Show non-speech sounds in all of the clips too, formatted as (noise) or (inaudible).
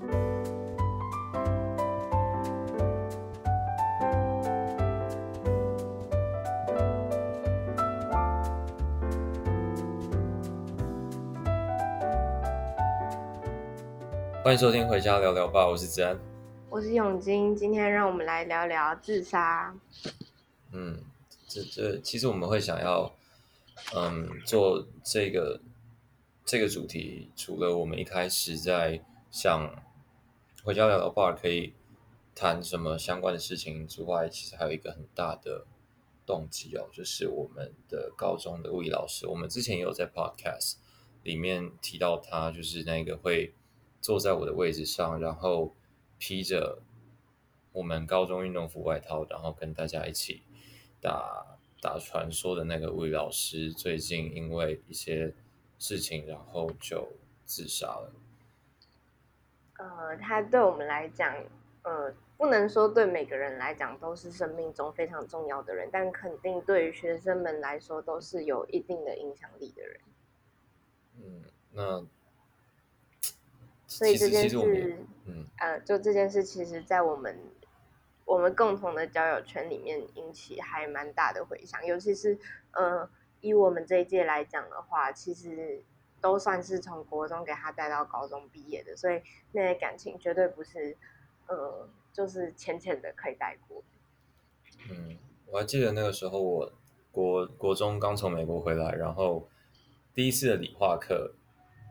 欢迎收听《回家聊聊吧》，我是子安，我是永金，今天让我们来聊聊自杀。嗯，这这其实我们会想要，嗯，做这个这个主题，除了我们一开始在想《回家聊聊吧》可以谈什么相关的事情之外，其实还有一个很大的动机哦，就是我们的高中的物理老师，我们之前也有在 Podcast 里面提到他，就是那个会。坐在我的位置上，然后披着我们高中运动服外套，然后跟大家一起打打传说的那个物理老师，最近因为一些事情，然后就自杀了。呃，他对我们来讲，呃，不能说对每个人来讲都是生命中非常重要的人，但肯定对于学生们来说都是有一定的影响力的人。嗯，那。(tsk) 所以这件事，嗯，呃，就这件事，其实，在我们我们共同的交友圈里面引起还蛮大的回响，尤其是，呃，以我们这一届来讲的话，其实都算是从国中给他带到高中毕业的，所以那些感情绝对不是，呃，就是浅浅的可以带过。嗯，我还记得那个时候，我国国中刚从美国回来，然后第一次的理化课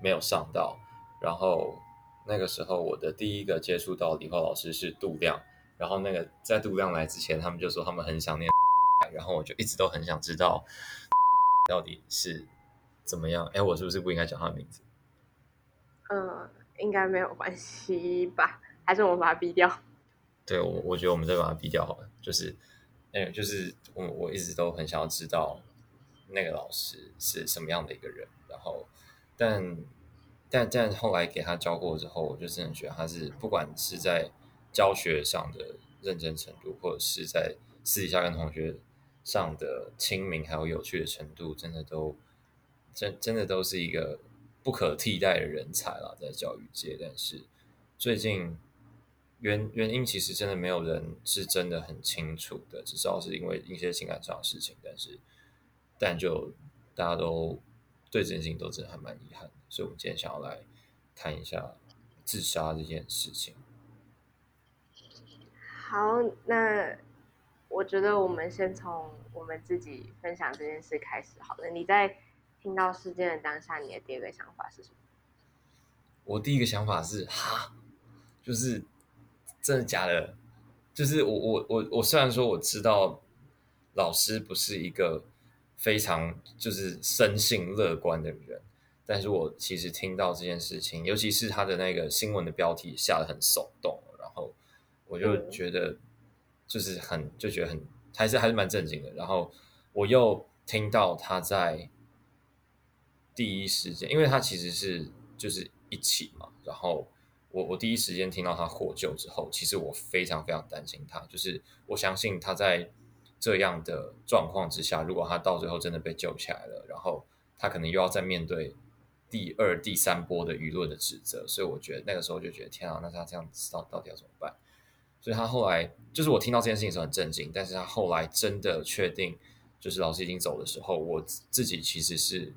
没有上到，然后。那个时候，我的第一个接触到理化老师是杜亮，然后那个在杜亮来之前，他们就说他们很想念，(laughs) 然后我就一直都很想知道 (laughs) 到底是怎么样。哎，我是不是不应该讲他的名字？嗯，应该没有关系吧？还是我们把他逼掉？对，我我觉得我们再把他逼掉好了。就是，哎，就是我我一直都很想要知道那个老师是什么样的一个人，然后但。但但后来给他教过之后，我就真的觉得他是不管是在教学上的认真程度，或者是在私底下跟同学上的亲民还有有趣的程度，真的都真真的都是一个不可替代的人才了，在教育界。但是最近原原因其实真的没有人是真的很清楚的，至少是因为一些情感上的事情。但是但就大家都对这件事情都真的还蛮遗憾的。所以，我们今天想要来谈一下自杀这件事情。好，那我觉得我们先从我们自己分享这件事开始好了。你在听到事件的当下，你的第一个想法是什么？我第一个想法是哈，就是真的假的？就是我我我我虽然说我知道老师不是一个非常就是生性乐观的人。但是我其实听到这件事情，尤其是他的那个新闻的标题下得很耸动，然后我就觉得就是很就觉得很还是还是蛮震惊的。然后我又听到他在第一时间，因为他其实是就是一起嘛，然后我我第一时间听到他获救之后，其实我非常非常担心他，就是我相信他在这样的状况之下，如果他到最后真的被救起来了，然后他可能又要再面对。第二、第三波的舆论的指责，所以我觉得那个时候就觉得天啊，那他这样子到到底要怎么办？所以他后来就是我听到这件事情的时候很震惊，但是他后来真的确定就是老师已经走的时候，我自己其实是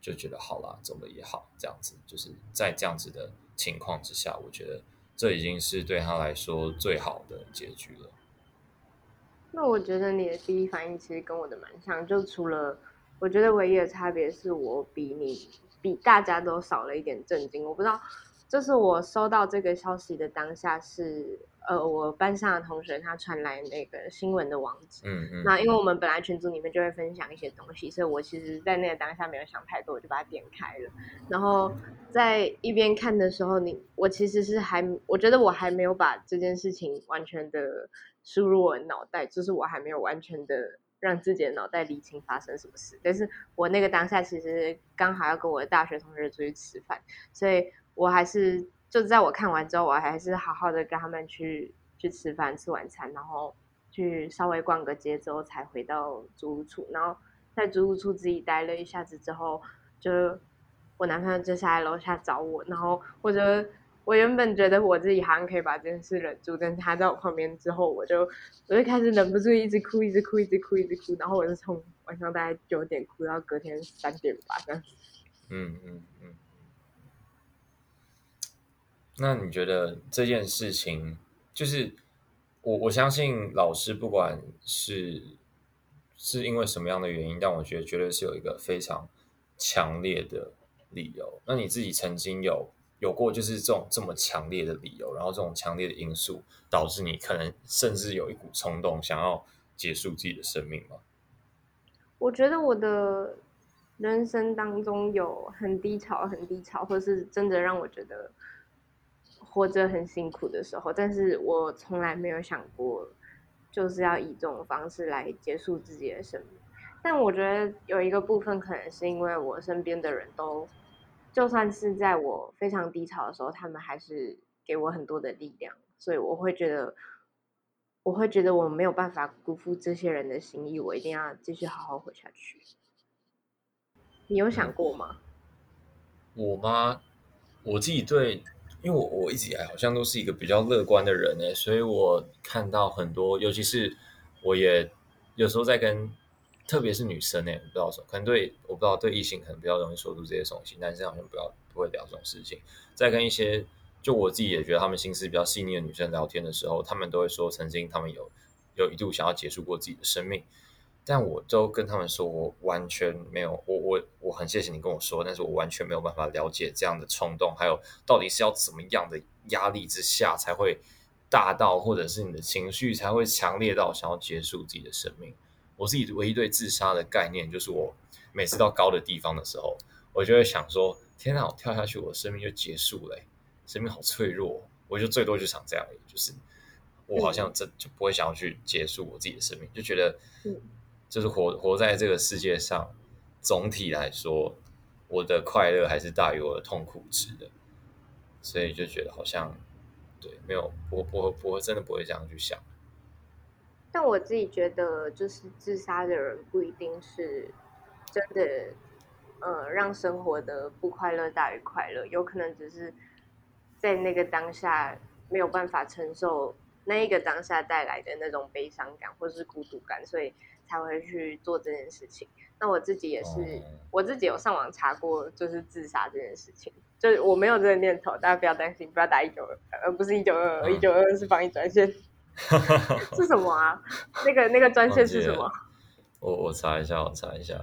就觉得好啦，走了也好，这样子就是在这样子的情况之下，我觉得这已经是对他来说最好的结局了。那我觉得你的第一反应其实跟我的蛮像，就除了我觉得唯一的差别是我比你。比大家都少了一点震惊。我不知道，就是我收到这个消息的当下是，呃，我班上的同学他传来那个新闻的网址。嗯嗯。那因为我们本来群组里面就会分享一些东西，所以我其实，在那个当下没有想太多，我就把它点开了。然后在一边看的时候，你我其实是还，我觉得我还没有把这件事情完全的输入我脑袋，就是我还没有完全的。让自己的脑袋理清发生什么事，但是我那个当下其实刚好要跟我的大学同学出去吃饭，所以我还是就是在我看完之后，我还是好好的跟他们去去吃饭、吃晚餐，然后去稍微逛个街之后才回到租屋处，然后在租屋处自己待了一下子之后，就我男朋友就下来楼下找我，然后或者我原本觉得我自己好像可以把这件事忍住，但是他在我旁边之后，我就我就开始忍不住一直哭，一直哭，一直哭，一直哭，然后我就从晚上大概九点哭到隔天三点吧，这样。嗯嗯嗯。那你觉得这件事情，就是我我相信老师不管是是因为什么样的原因，但我觉得绝对是有一个非常强烈的理由。那你自己曾经有有过就是这种这么强烈的理由，然后这种强烈的因素导致你可能甚至有一股冲动想要结束自己的生命吗？我觉得我的人生当中有很低潮、很低潮，或是真的让我觉得活着很辛苦的时候，但是我从来没有想过就是要以这种方式来结束自己的生命。但我觉得有一个部分可能是因为我身边的人都。就算是在我非常低潮的时候，他们还是给我很多的力量，所以我会觉得，我会觉得我没有办法辜负这些人的心意，我一定要继续好好活下去。你有想过吗？我吗？我自己对，因为我我一直以来好像都是一个比较乐观的人诶，所以我看到很多，尤其是我也有时候在跟。特别是女生呢，不知道说，可能对我不知道对异性可能比较容易说出这些东西，男生好像不要不会聊这种事情。在跟一些就我自己也觉得他们心思比较细腻的女生聊天的时候，他们都会说曾经他们有有一度想要结束过自己的生命，但我都跟他们说我完全没有，我我我很谢谢你跟我说，但是我完全没有办法了解这样的冲动，还有到底是要怎么样的压力之下才会大到，或者是你的情绪才会强烈到想要结束自己的生命。我自己唯一对自杀的概念，就是我每次到高的地方的时候，我就会想说：天哪，我跳下去，我的生命就结束了，生命好脆弱。我就最多就想这样，就是我好像这就不会想要去结束我自己的生命，就觉得，就是活活在这个世界上，总体来说，我的快乐还是大于我的痛苦值的，所以就觉得好像，对，没有，我不不会真的不会这样去想。但我自己觉得，就是自杀的人不一定是真的，呃，让生活的不快乐大于快乐，有可能只是在那个当下没有办法承受那一个当下带来的那种悲伤感或是孤独感，所以才会去做这件事情。那我自己也是，我自己有上网查过，就是自杀这件事情，就是我没有这个念头，大家不要担心，不要打一九二，而不是一九二二，一九二二是防疫专线。(laughs) 是什么啊？那个那个专线是什么？我我查一下，我查一下。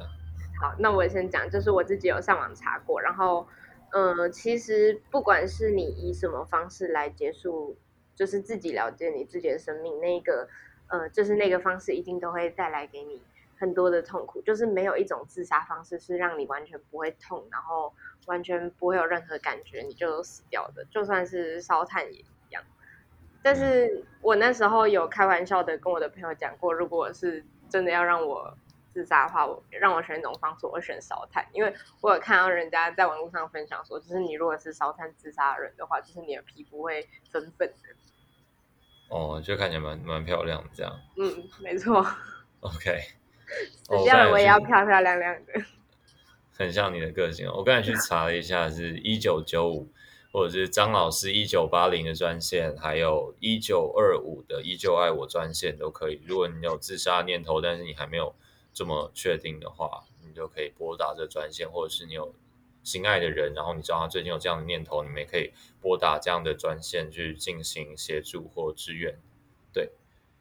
好，那我先讲，就是我自己有上网查过，然后，呃，其实不管是你以什么方式来结束，就是自己了解你自己的生命，那个，呃，就是那个方式一定都会带来给你很多的痛苦，就是没有一种自杀方式是让你完全不会痛，然后完全不会有任何感觉你就死掉的，就算是烧炭也一样。但是我那时候有开玩笑的跟我的朋友讲过，如果是真的要让我自杀的话，我让我选一种方式，我会选烧炭，因为我有看到人家在网络上分享说，就是你如果是烧炭自杀的人的话，就是你的皮肤会粉粉的。哦，就看起来蛮蛮漂亮的这样。嗯，没错。OK。(laughs) 死掉了我也要漂漂亮亮的。很像你的个性。我刚才去查了一下，是一九九五。或者是张老师一九八零的专线，还有一九二五的依旧爱我专线都可以。如果你有自杀念头，但是你还没有这么确定的话，你就可以拨打这专线，或者是你有心爱的人，然后你知道他最近有这样的念头，你们也可以拨打这样的专线去进行协助或支援。对。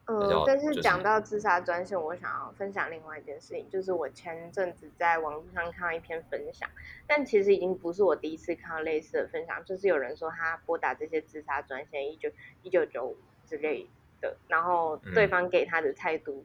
嗯，但是讲到自杀专线，我想要分享另外一件事情，就是我前阵子在网络上看到一篇分享，但其实已经不是我第一次看到类似的分享，就是有人说他拨打这些自杀专线一九一九九五之类的，然后对方给他的态度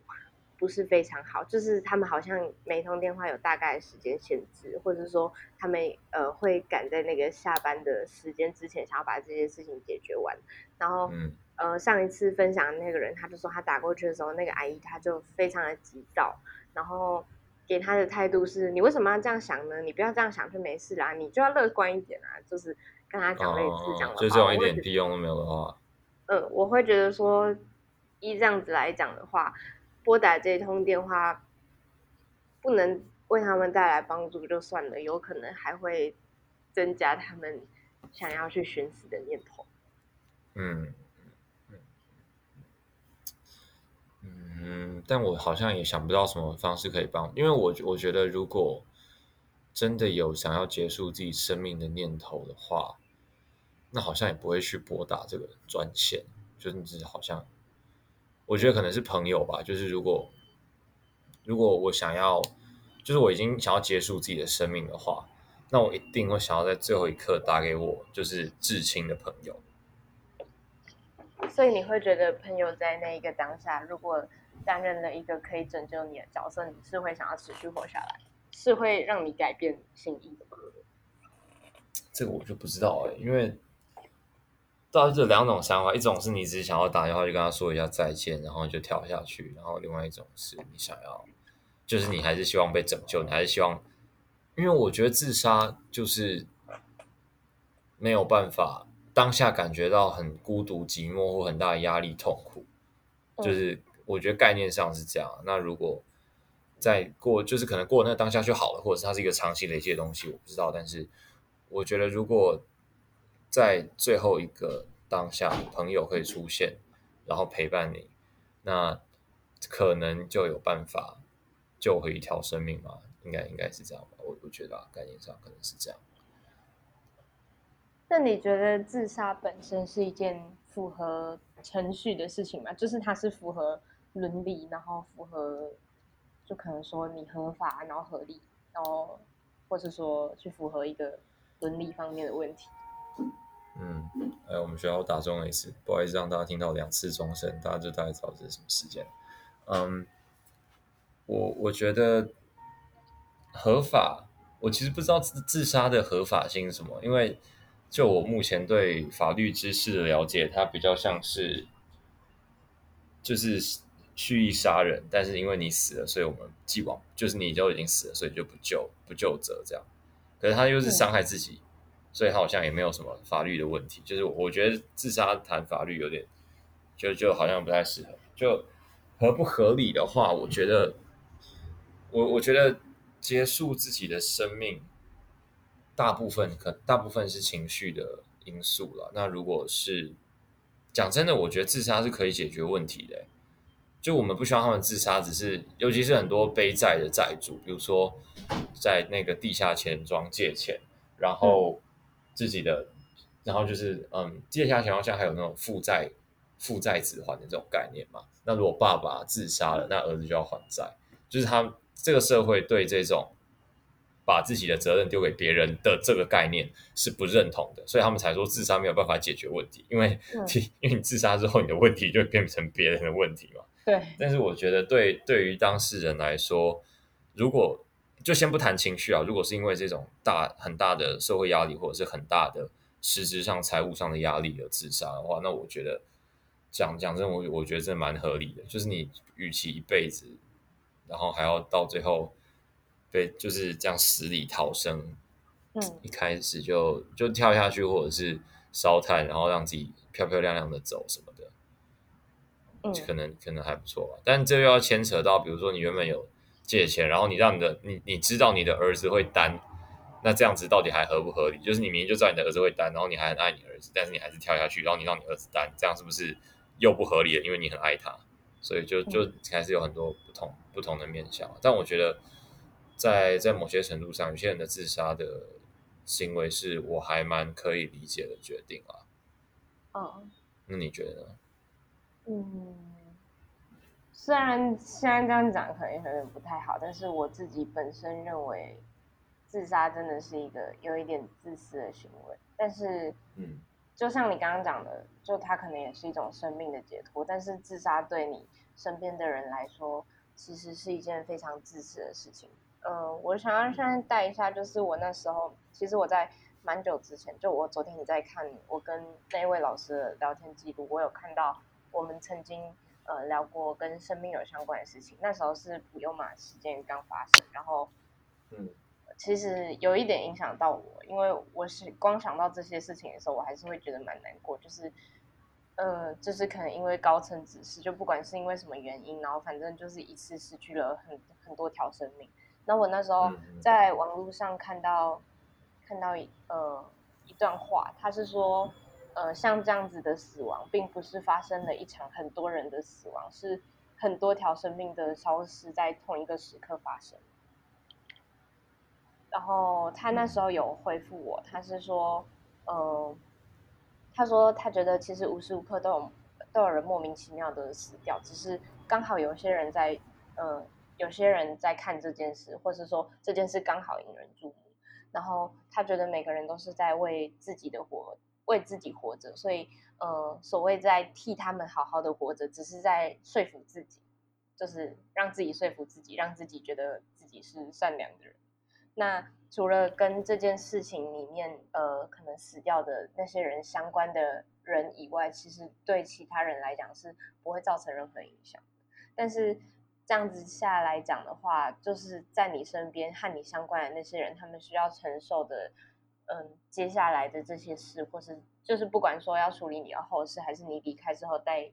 不是非常好，就是他们好像每通电话有大概的时间限制，或者是说他们呃会赶在那个下班的时间之前，想要把这些事情解决完，然后嗯。呃，上一次分享的那个人，他就说他打过去的时候，那个阿姨他就非常的急躁，然后给他的态度是：你为什么要这样想呢？你不要这样想就没事啦，你就要乐观一点啊，就是跟他讲类似这样的话。就这种一点屁用都没有的话。嗯，我会觉得说，依这样子来讲的话，拨打这通电话不能为他们带来帮助就算了，有可能还会增加他们想要去寻死的念头。嗯嗯嗯，但我好像也想不到什么方式可以帮，因为我我觉得如果真的有想要结束自己生命的念头的话，那好像也不会去拨打这个专线，就是好像我觉得可能是朋友吧，就是如果如果我想要，就是我已经想要结束自己的生命的话，那我一定会想要在最后一刻打给我就是至亲的朋友。所以你会觉得朋友在那一个当下，如果担任了一个可以拯救你的角色，你是会想要持续活下来，是会让你改变心意的吗？这个我就不知道哎、欸，因为大致这两种想法，一种是你只是想要打电话去跟他说一下再见，然后就跳下去；然后另外一种是你想要，就是你还是希望被拯救，你还是希望，因为我觉得自杀就是没有办法。当下感觉到很孤独、寂寞或很大的压力、痛苦，就是我觉得概念上是这样。那如果在过，就是可能过那个当下就好了，或者是它是一个长期累积的东西，我不知道。但是我觉得，如果在最后一个当下，朋友会出现，然后陪伴你，那可能就有办法救回一条生命嘛？应该应该是这样吧？我我觉得啊概念上可能是这样。那你觉得自杀本身是一件符合程序的事情吗？就是它是符合伦理，然后符合，就可能说你合法，然后合理，然后或是说去符合一个伦理方面的问题。嗯，哎，我们学校打钟了一次，不好意思让大家听到两次钟声，大家就大概知道这是什么时间。嗯，我我觉得合法，我其实不知道自自杀的合法性是什么，因为。就我目前对法律知识的了解，它比较像是，就是蓄意杀人，但是因为你死了，所以我们既往就是你就已经死了，所以就不救不救责这样。可是他又是伤害自己，所以好像也没有什么法律的问题。就是我觉得自杀谈法律有点，就就好像不太适合。就合不合理的话，我觉得，我我觉得结束自己的生命。大部分可大部分是情绪的因素了。那如果是讲真的，我觉得自杀是可以解决问题的。就我们不希望他们自杀，只是尤其是很多背债的债主，比如说在那个地下钱庄借钱，然后自己的，然后就是嗯，借下情况下还有那种负债负债子还的这种概念嘛。那如果爸爸自杀了，那儿子就要还债，就是他这个社会对这种。把自己的责任丢给别人的这个概念是不认同的，所以他们才说自杀没有办法解决问题，因为、嗯、(laughs) 因为你自杀之后，你的问题就会变成别人的问题嘛。对。但是我觉得，对对于当事人来说，如果就先不谈情绪啊，如果是因为这种大很大的社会压力，或者是很大的实质上财务上的压力而自杀的话，那我觉得讲讲真，我我觉得这蛮合理的。就是你与其一辈子，然后还要到最后。被，就是这样死里逃生。嗯，一开始就就跳下去，或者是烧炭，然后让自己漂漂亮亮的走什么的，嗯，可能可能还不错吧。但这又要牵扯到，比如说你原本有借钱，然后你让你的你你知道你的儿子会担，那这样子到底还合不合理？就是你明明就知道你的儿子会担，然后你还很爱你儿子，但是你还是跳下去，然后你让你儿子担，这样是不是又不合理了？因为你很爱他，所以就就还是有很多不同不同的面向。但我觉得。在在某些程度上，有些人的自杀的行为是我还蛮可以理解的决定啊。哦，那你觉得呢？嗯，虽然现在这样讲可能有点不太好，但是我自己本身认为，自杀真的是一个有一点自私的行为。但是，嗯，就像你刚刚讲的，就它可能也是一种生命的解脱。但是，自杀对你身边的人来说，其实是一件非常自私的事情。呃，我想要现在带一下，就是我那时候，其实我在蛮久之前，就我昨天你在看我跟那位老师的聊天记录，我有看到我们曾经呃聊过跟生命有相关的事情。那时候是普悠玛事件刚发生，然后嗯，其实有一点影响到我，因为我是光想到这些事情的时候，我还是会觉得蛮难过，就是呃，就是可能因为高层指示，就不管是因为什么原因，然后反正就是一次失去了很很多条生命。那我那时候在网络上看到，看到呃，一段话，他是说，呃，像这样子的死亡，并不是发生了一场很多人的死亡，是很多条生命的消失在同一个时刻发生。然后他那时候有回复我，他是说，呃，他说他觉得其实无时无刻都有都有人莫名其妙的死掉，只是刚好有些人在，呃，有些人在看这件事，或是说这件事刚好引人注目。然后他觉得每个人都是在为自己的活，为自己活着，所以，呃，所谓在替他们好好的活着，只是在说服自己，就是让自己说服自己，让自己觉得自己是善良的人。那除了跟这件事情里面，呃，可能死掉的那些人相关的人以外，其实对其他人来讲是不会造成任何影响的。但是这样子下来讲的话，就是在你身边和你相关的那些人，他们需要承受的，嗯，接下来的这些事，或是就是不管说要处理你的后事，还是你离开之后带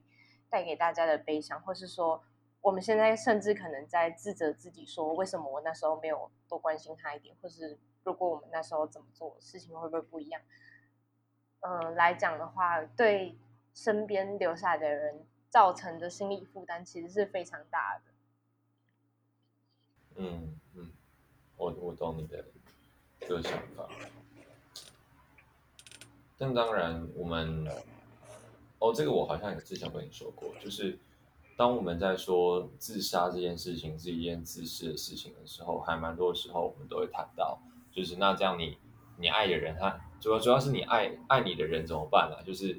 带给大家的悲伤，或是说。我们现在甚至可能在自责自己，说为什么我那时候没有多关心他一点，或是如果我们那时候怎么做，事情会不会不一样？嗯、来讲的话，对身边留下的人造成的心理负担其实是非常大的。嗯嗯，我我懂你的这个想法，但当然我们，哦，这个我好像也之前跟你说过，就是。当我们在说自杀这件事情是一件自私的事情的时候，还蛮多时候我们都会谈到，就是那这样你你爱的人，他主要主要是你爱爱你的人怎么办呢？就是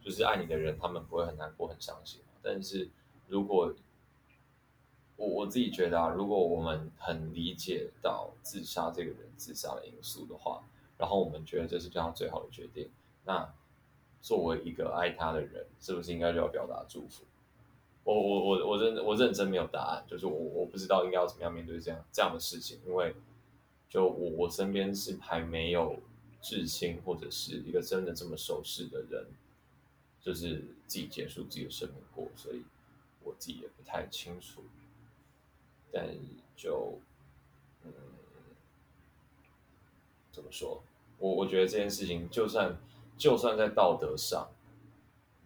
就是爱你的人，他们不会很难过很伤心。但是如果我我自己觉得啊，如果我们很理解到自杀这个人自杀的因素的话，然后我们觉得这是对他最好的决定，那作为一个爱他的人，是不是应该就要表达祝福？我我我我认我认真没有答案，就是我我不知道应该要怎么样面对这样这样的事情，因为就我我身边是还没有至亲或者是一个真的这么熟识的人，就是自己结束自己的生命过，所以我自己也不太清楚。但就嗯，怎么说？我我觉得这件事情就算就算在道德上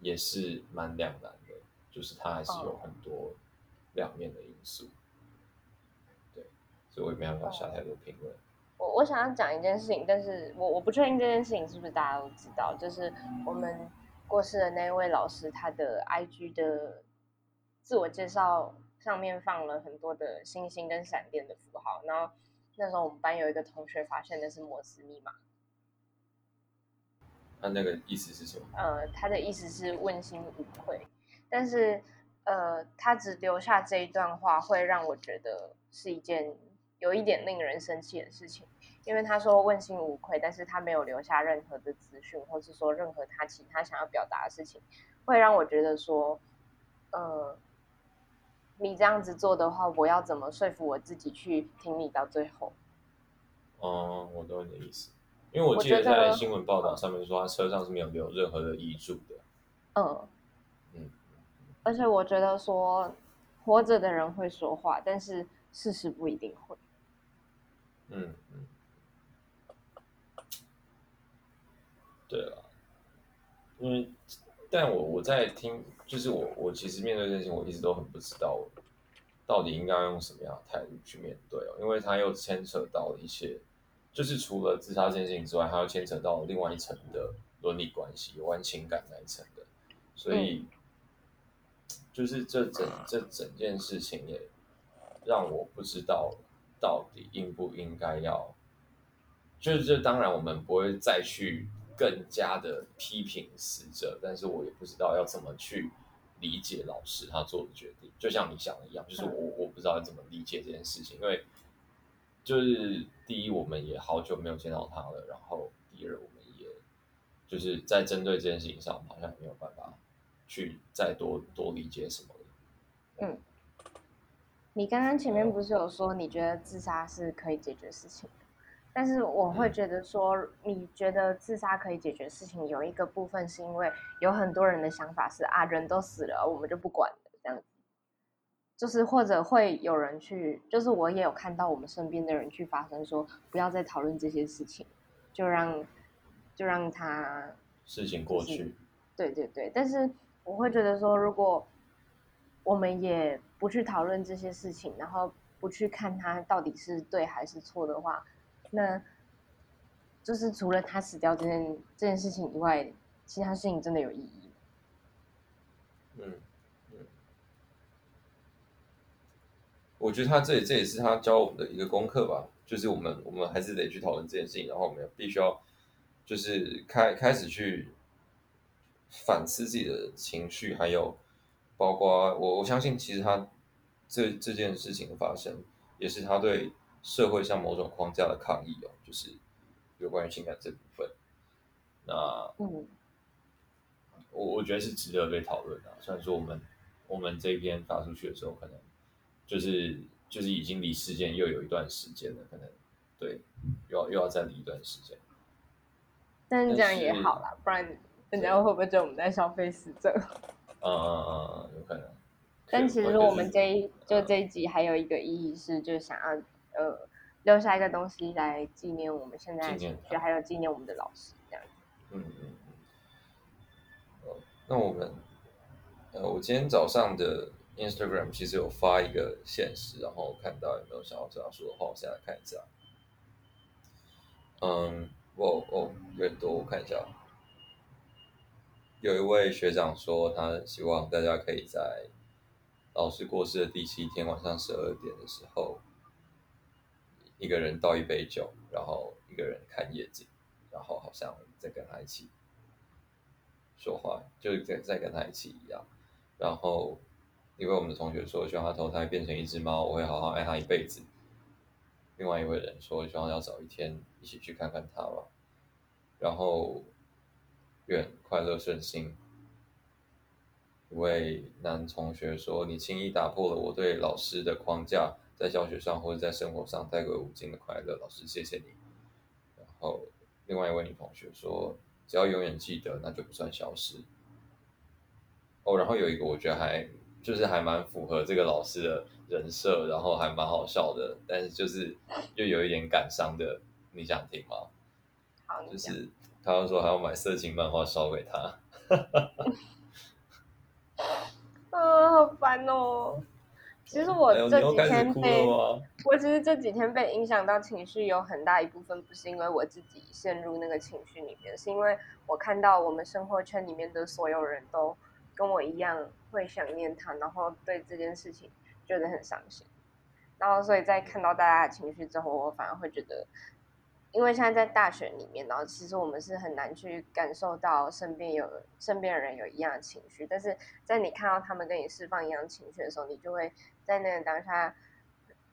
也是蛮两难的。就是它还是有很多两面的因素，哦、对，所以我也没办法下太多评论。我我想要讲一件事情，但是我我不确定这件事情是不是大家都知道，就是我们过世的那位老师，他的 IG 的自我介绍上面放了很多的星星跟闪电的符号，然后那时候我们班有一个同学发现那是摩斯密码。那那个意思是什么？呃，他的意思是问心无愧。但是，呃，他只留下这一段话，会让我觉得是一件有一点令人生气的事情。因为他说问心无愧，但是他没有留下任何的资讯，或是说任何他其他想要表达的事情，会让我觉得说，呃，你这样子做的话，我要怎么说服我自己去听你到最后？哦，我懂你的意思，因为我记得在新闻报道上面说，他车上是没有留任何的遗嘱的。嗯嗯。而且我觉得说，活着的人会说话，但是事实不一定会。嗯嗯，对了，因为，但我我在听，就是我我其实面对这件事情，我一直都很不知道，到底应该用什么样的态度去面对哦，因为他又牵扯到一些，就是除了自杀这件事情之外，还要牵扯到另外一层的伦理关系，有关情感那一层的，所以。嗯 (tsk) 就是这整这整件事情也让我不知道到底应不应该要，就是这当然我们不会再去更加的批评死者，但是我也不知道要怎么去理解老师他做的决定，就像你想的一样，就是我我不知道要怎么理解这件事情，因为就是第一我们也好久没有见到他了，然后第二我们也就是在针对这件事情上，好像也没有办法。去再多多理解什么？嗯，你刚刚前面不是有说你觉得自杀是可以解决事情的，但是我会觉得说，你觉得自杀可以解决事情，有一个部分是因为有很多人的想法是啊，人都死了，我们就不管了这样子，就是或者会有人去，就是我也有看到我们身边的人去发声说，不要再讨论这些事情，就让就让他事情过去。对对对，但是我会觉得说，如果我们也不去讨论这些事情，然后不去看他到底是对还是错的话，那就是除了他死掉这件这件事情以外，其他事情真的有意义？嗯嗯。我觉得他这这也是他教我们的一个功课吧，就是我们我们还是得去讨论这件事情，然后我们必须要就是开开始去反思自己的情绪，还有包括我我相信其实他这这件事情的发生，也是他对社会上某种框架的抗议哦，就是有关于情感这部分。那嗯，我我觉得是值得被讨论的，虽然说我们我们这篇发出去的时候可能。就是就是已经离事件又有一段时间了，可能对，又要又要再离一段时间。但是这样也好啦，不然人家会不会觉得我们在消费死者？(laughs) 嗯嗯嗯，有可能。但其实我们这一就这一集还有一个意义是，就是想要呃留下一个东西来纪念我们现在的情绪，还有纪念我们的老师这样。嗯嗯嗯。那我们呃，我今天早上的。Instagram 其实有发一个现实，然后看到有没有想要这样说的话，我现在看一下。嗯，我我有点多，我看一下。有一位学长说，他希望大家可以在老师过世的第七天晚上十二点的时候，一个人倒一杯酒，然后一个人看夜景，然后好像在跟他一起说话，就是在在跟他一起一样，然后。因为我们的同学说，希望他投胎变成一只猫，我会好好爱他一辈子。另外一位人说，希望要找一天一起去看看他吧。然后，愿快乐顺心。一位男同学说，你轻易打破了我对老师的框架，在教学上或者在生活上带给无尽的快乐，老师谢谢你。然后，另外一位女同学说，只要永远记得，那就不算消失。哦，然后有一个我觉得还。就是还蛮符合这个老师的人设，然后还蛮好笑的，但是就是又有一点感伤的，你想听吗？好，就是他要说还要买色情漫画烧给他，呃，(laughs) 好烦哦。其实我这几天被，我其实这几天被影响到情绪有很大一部分，不是因为我自己陷入那个情绪里面，是因为我看到我们生活圈里面的所有人都。跟我一样会想念他，然后对这件事情觉得很伤心，然后所以在看到大家的情绪之后，我反而会觉得，因为现在在大学里面，然后其实我们是很难去感受到身边有身边的人有一样的情绪，但是在你看到他们跟你释放一样情绪的时候，你就会在那个当下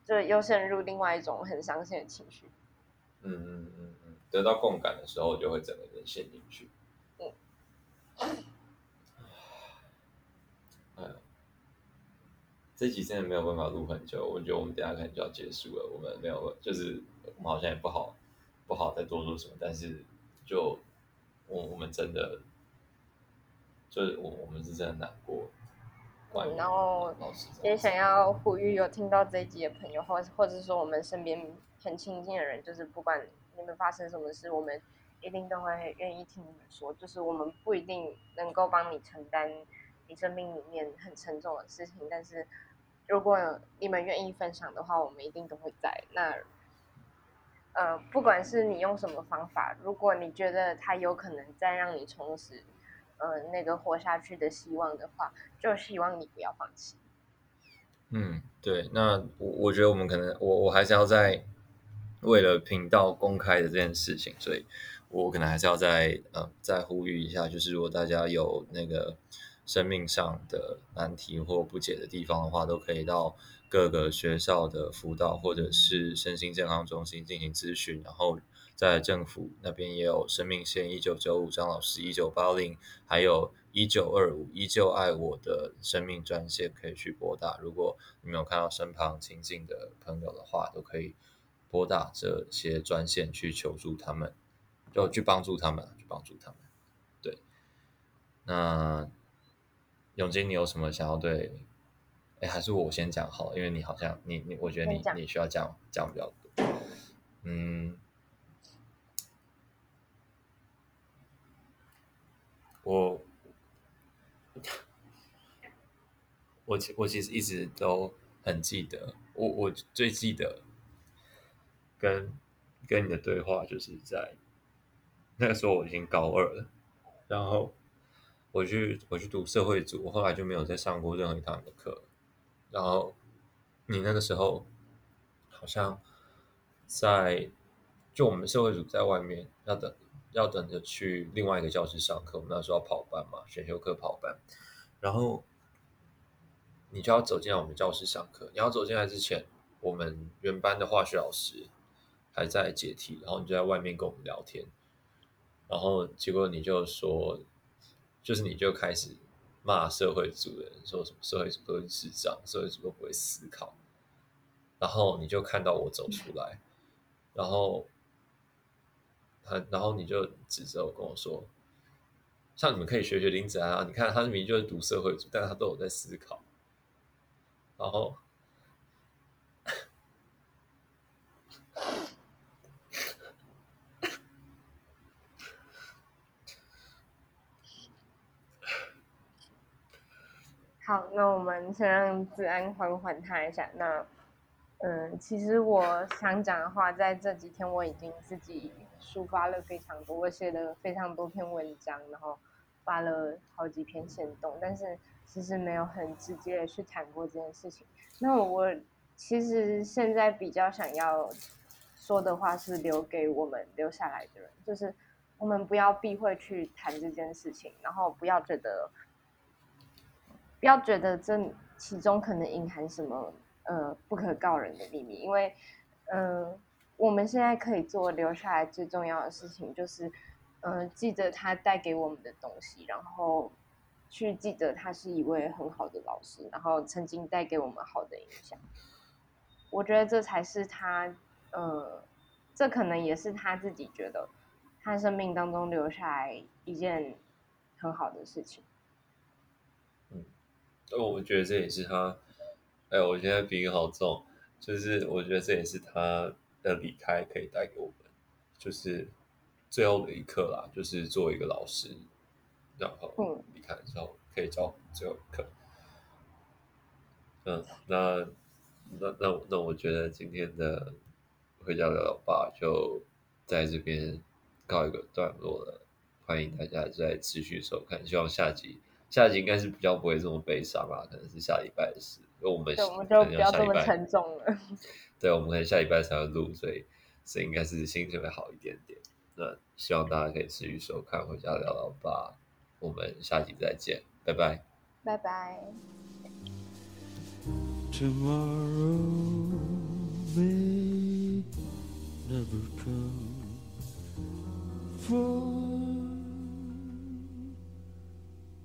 就又陷入另外一种很伤心的情绪。嗯嗯嗯嗯，得到共感的时候，就会整个人陷进去。嗯。这集真的没有办法录很久，我觉得我们等下可能就要结束了。我们没有，就是我们好像也不好，不好再多说什么。但是就我我们真的，就是我我们是真的难过。嗯，然后也想要呼吁有听到这一集的朋友，或或者说我们身边很亲近的人，就是不管你们发生什么事，我们一定都会愿意听你们说。就是我们不一定能够帮你承担。你生命里面很沉重的事情，但是如果你们愿意分享的话，我们一定都会在那。呃，不管是你用什么方法，如果你觉得它有可能再让你重拾，呃，那个活下去的希望的话，就希望你不要放弃。嗯，对。那我我觉得我们可能，我我还是要在为了频道公开的这件事情，所以我可能还是要再呃再呼吁一下，就是如果大家有那个。生命上的难题或不解的地方的话，都可以到各个学校的辅导或者是身心健康中心进行咨询。然后在政府那边也有生命线一九九五张老师一九八零，还有一九二五依旧爱我的生命专线可以去拨打。如果你没有看到身旁亲近的朋友的话，都可以拨打这些专线去求助他们，就去帮助他们，去帮助他们。对，那。永金，你有什么想要对？哎，还是我先讲好，因为你好像你你，我觉得你你需要讲讲比较多。嗯，我我其我其实一直都很记得，我我最记得跟跟你的对话，就是在那个时候我已经高二了，然后我去我去读社会组，我后来就没有再上过任何一堂的课，然后你那个时候好像在就我们社会组在外面要等。要等着去另外一个教室上课，我们那时候要跑班嘛，选修课跑班，然后你就要走进来我们教室上课。你要走进来之前，我们原班的化学老师还在解题，然后你就在外面跟我们聊天，然后结果你就说，就是你就开始骂社会主的人，说什么社会主都是智障，社会主都不会思考，然后你就看到我走出来，然后他。然后你就指责我跟我说：“像你们可以学学林子安啊，你看他明明就是读社会组，但是他都有在思考。”然后，好，那我们先让子安缓缓他一下。那，嗯，其实我想讲的话，在这几天我已经自己。抒发了非常多，我写了非常多篇文章，然后发了好几篇行动，但是其实没有很直接的去谈过这件事情。那我其实现在比较想要说的话是留给我们留下来的人，就是我们不要避讳去谈这件事情，然后不要觉得不要觉得这其中可能隐含什么呃不可告人的秘密，因为嗯。呃我们现在可以做留下来最重要的事情，就是，嗯、呃，记得他带给我们的东西，然后去记得他是一位很好的老师，然后曾经带给我们好的影响。我觉得这才是他，呃，这可能也是他自己觉得他生命当中留下来一件很好的事情。嗯，我觉得这也是他，哎，我现在鼻音好重，就是我觉得这也是他。的离开可以带给我们，就是最后的一刻啦，就是作为一个老师，然后离开之后可以教最后一课。嗯，那那那那我觉得今天的回家聊老爸就在这边告一个段落了，欢迎大家再持续收看，希望下集下集应该是比较不会这么悲伤吧，可能是下礼拜的事，因为我们我们就不要这么沉重了。对，我们可能下礼拜才会录，所以所以应该是心情会好一点点。那希望大家可以持续收看《回家聊聊吧》，我们下集再见，拜拜，拜拜。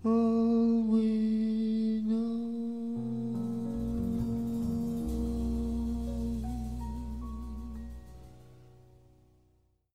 away.